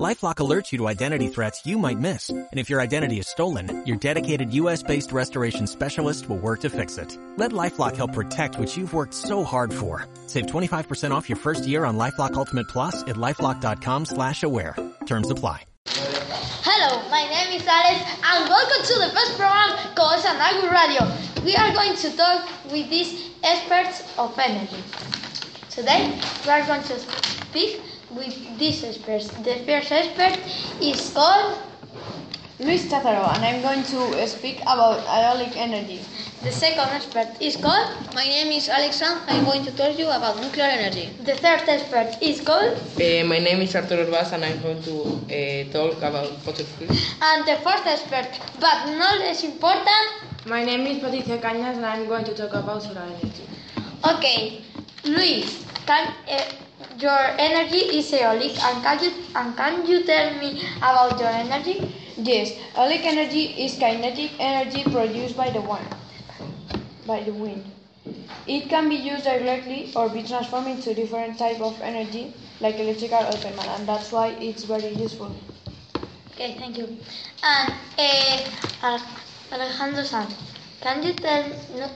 LifeLock alerts you to identity threats you might miss. And if your identity is stolen, your dedicated U.S.-based restoration specialist will work to fix it. Let LifeLock help protect what you've worked so hard for. Save 25% off your first year on LifeLock Ultimate Plus at LifeLock.com slash aware. Terms apply. Hello, my name is Alex and welcome to the first program called Radio. We are going to talk with these experts of energy. Today, we are going to speak with this experts. The first expert is called Luis Chazaro, and I'm going to speak about aeolic energy. The second expert is called My name is Alexa. I'm going to tell you about nuclear energy. The third expert is called Uh, my name is Arturo Urbaz and I'm going to uh, talk about fossil fuels. and the fourth expert, but not less important. My name is Patricia Cañas, and I'm going to talk about solar energy. Okay, Luis, can uh, your energy is aeolic and can you and can you tell me about your energy? Yes, aeolic energy is kinetic energy produced by the wind. By the wind. It can be used directly or be transformed into different type of energy, like electrical or thermal, and that's why it's very useful. Okay, thank you. And uh, Alejandro Sanz, can you tell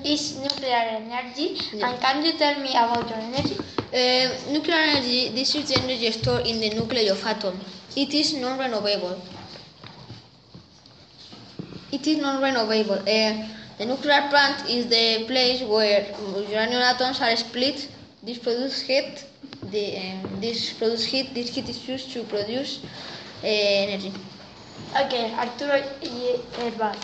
is nuclear energy and can you tell me about your energy? Uh, nuclear energy, this is the energy stored in the nuclei of atoms. It is non-renewable. It is non-renewable. Uh, the nuclear plant is the place where uranium atoms are split. This produces heat. The, um, this produces heat. This heat is used to produce uh, energy. Okay, Arturo Herbal.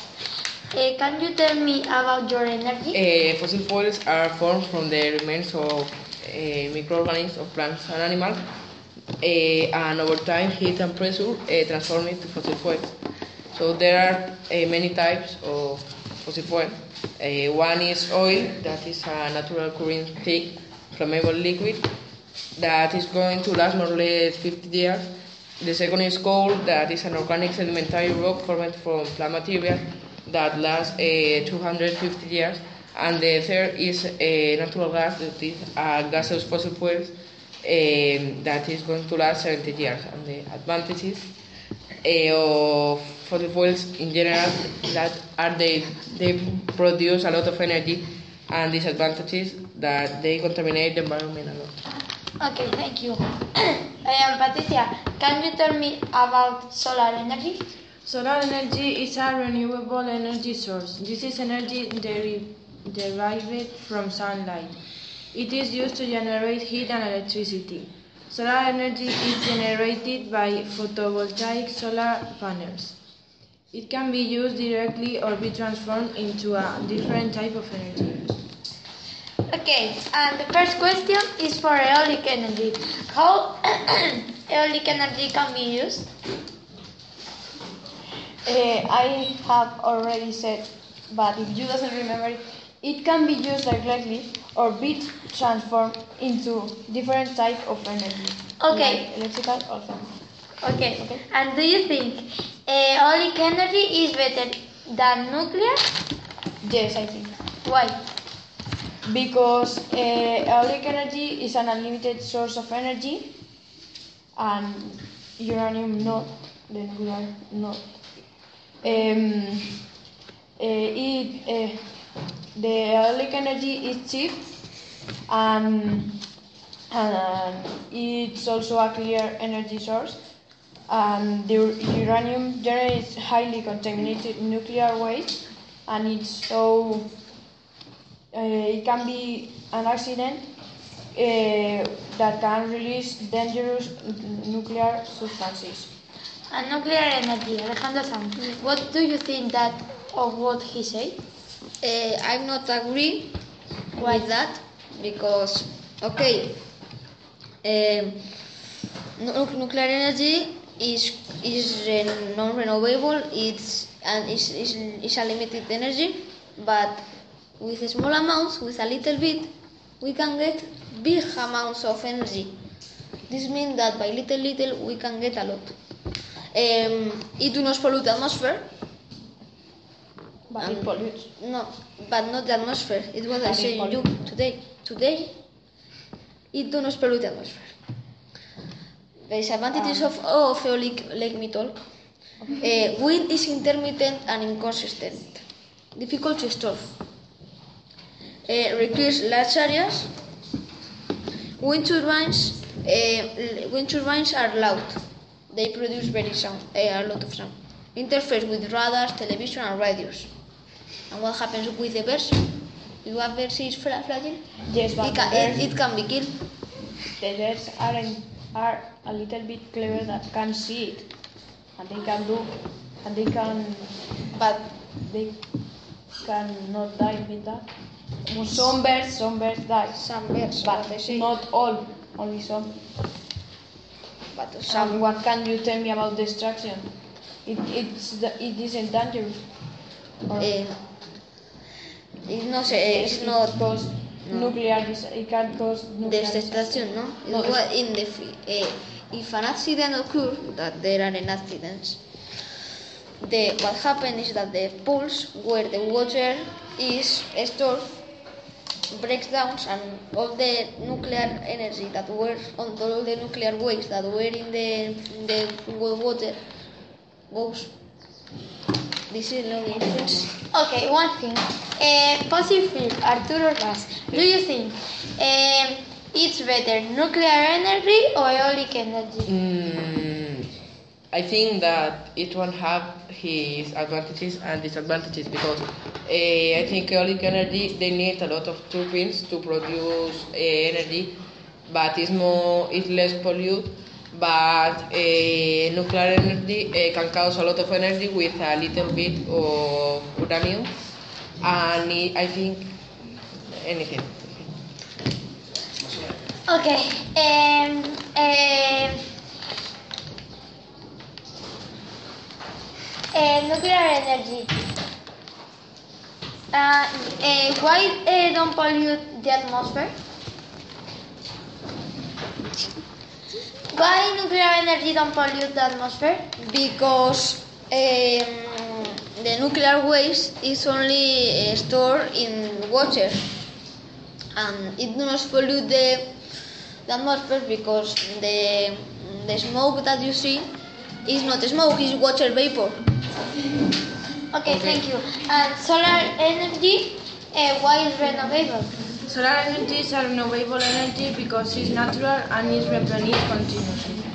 Uh, can you tell me about your energy? Uh, fossil fuels are formed from the remains of uh, microorganisms of plants and animals, uh, and over time, heat and pressure uh, transform it to fossil fuels. So there are many types of fossil fuel. Uh, one is oil, that is a natural occurring thick, flammable liquid that is going to last more or less 50 years. The second is coal, that is an organic sedimentary rock formed from plant material that lasts uh, 250 years. And the third is a natural gas, that is a gaseous fossil fuel um, that is going to last 70 years. And the advantages uh, of fossil fuels in general that are they they produce a lot of energy and disadvantages that they contaminate the environment a lot. Okay, thank you. I am Patricia. Can you tell me about solar energy? Solar energy is a renewable energy source. This is energy deri- derived from sunlight. It is used to generate heat and electricity. Solar energy is generated by photovoltaic solar panels. It can be used directly or be transformed into a different type of energy. Okay, and the first question is for aeolic energy. How aeolic energy can be used? Uh, I have already said, but if you doesn't remember it, it can be used directly or be transformed into different type of energy. Okay. like electrical or thermal. Okay. And do you think aeolic energy is better than nuclear? Yes, I think. Why? Because uh, aeolic energy is an unlimited source of energy, and uranium not, the nuclear not. Um, uh, it, uh, the aeolic energy is cheap, and, and it's also a clear energy source. And the uranium generates highly contaminated nuclear waste, and it's so uh, it can be an accident uh, that can release dangerous nuclear substances. And nuclear energy, Alejandro Sanz. What do you think that of what he said? Uh, I'm not agree with that because okay, um, nuclear energy is is non-renewable. It's and is is a limited energy, but with small amounts, with a little bit, we can get big amounts of energy. This means that by little little we can get a lot. um, it do not pollute the atmosphere. But it Um, pollutes. No, but not the atmosphere. It was I But you today. Today, it do not pollute the atmosphere. The disadvantages of, of eolic, let me talk. Uh, wind is intermittent and inconsistent. Difficult to store. Uh, requires large areas. Wind turbines, uh, wind turbines are loud. They produce very sound, a lot of sound. Interface with radars, television, and radios. And what happens with the birds? You have birds is fragile. Yes, but It can, it, it can be killed. the birds are, in, are a little bit clever that can see it. And they can do, and they can, but they cannot die with that. Some birds, some birds die. Some birds, But what they say. not all, only some. But And what can you tell me about destruction? It, it's the, it isn't dangerous. Or Uh, it's not. It's it not. cause nuclear. dis- It can cause nuclear. Destruction, no? No, It's what in the uh, if an accident occurs, that there are an accidents, the what happens is that the pools where the water is stored breaks down and all the nuclear energy that were on all the nuclear waste that were in the in the wa- water goes. This is no difference. Okay, one thing. Uh, fossil fuel, Arturo Ras. Do you think um, it's better nuclear energy or eolic energy? Mm, I think that it will have his advantages and disadvantages because uh, I think eolic energy they need a lot of turbines to produce uh, energy, but it's more it's less pollute. But uh, nuclear energy uh, can cause a lot of energy with a little bit of uranium, and it, I think anything. Okay. Um, um, uh, nuclear energy. Uh, uh, why don't pollute the atmosphere? Why nuclear energy don't pollute the atmosphere? because um, the nuclear waste is only uh, stored in water and it does not pollute the, the atmosphere because the, the smoke that you see is not smoke, it's water vapor. Okay, thank you. And solar energy, uh, why is renewable? Solar energy is a renewable energy because it's natural and is replenished continuously.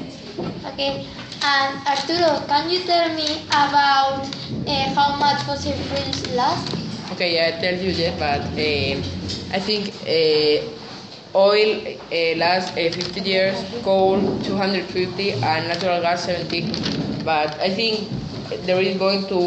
Okay, and Arturo, can you tell me about uh, how much fossil fuels last? Okay, I tell you yet, but uh, I think uh, oil uh, lasts uh, 50 years, coal 250, and natural gas 70. But I think there is going to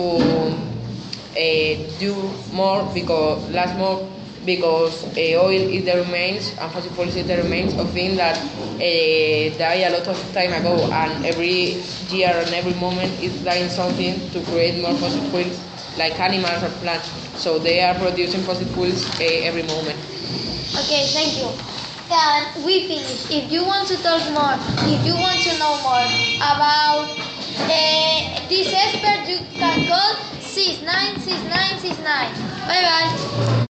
uh, do more because last more because uh, oil is the remains and fossil fuels is the remains of things that uh, die a lot of time ago, and every year and every moment is dying something to create more fossil fuels like animals or plants. So they are producing fossil fuels uh, every moment. Okay, thank you. And we finish. If you want to talk more, if you want to know more about this expert, you can call 696969. Bye bye.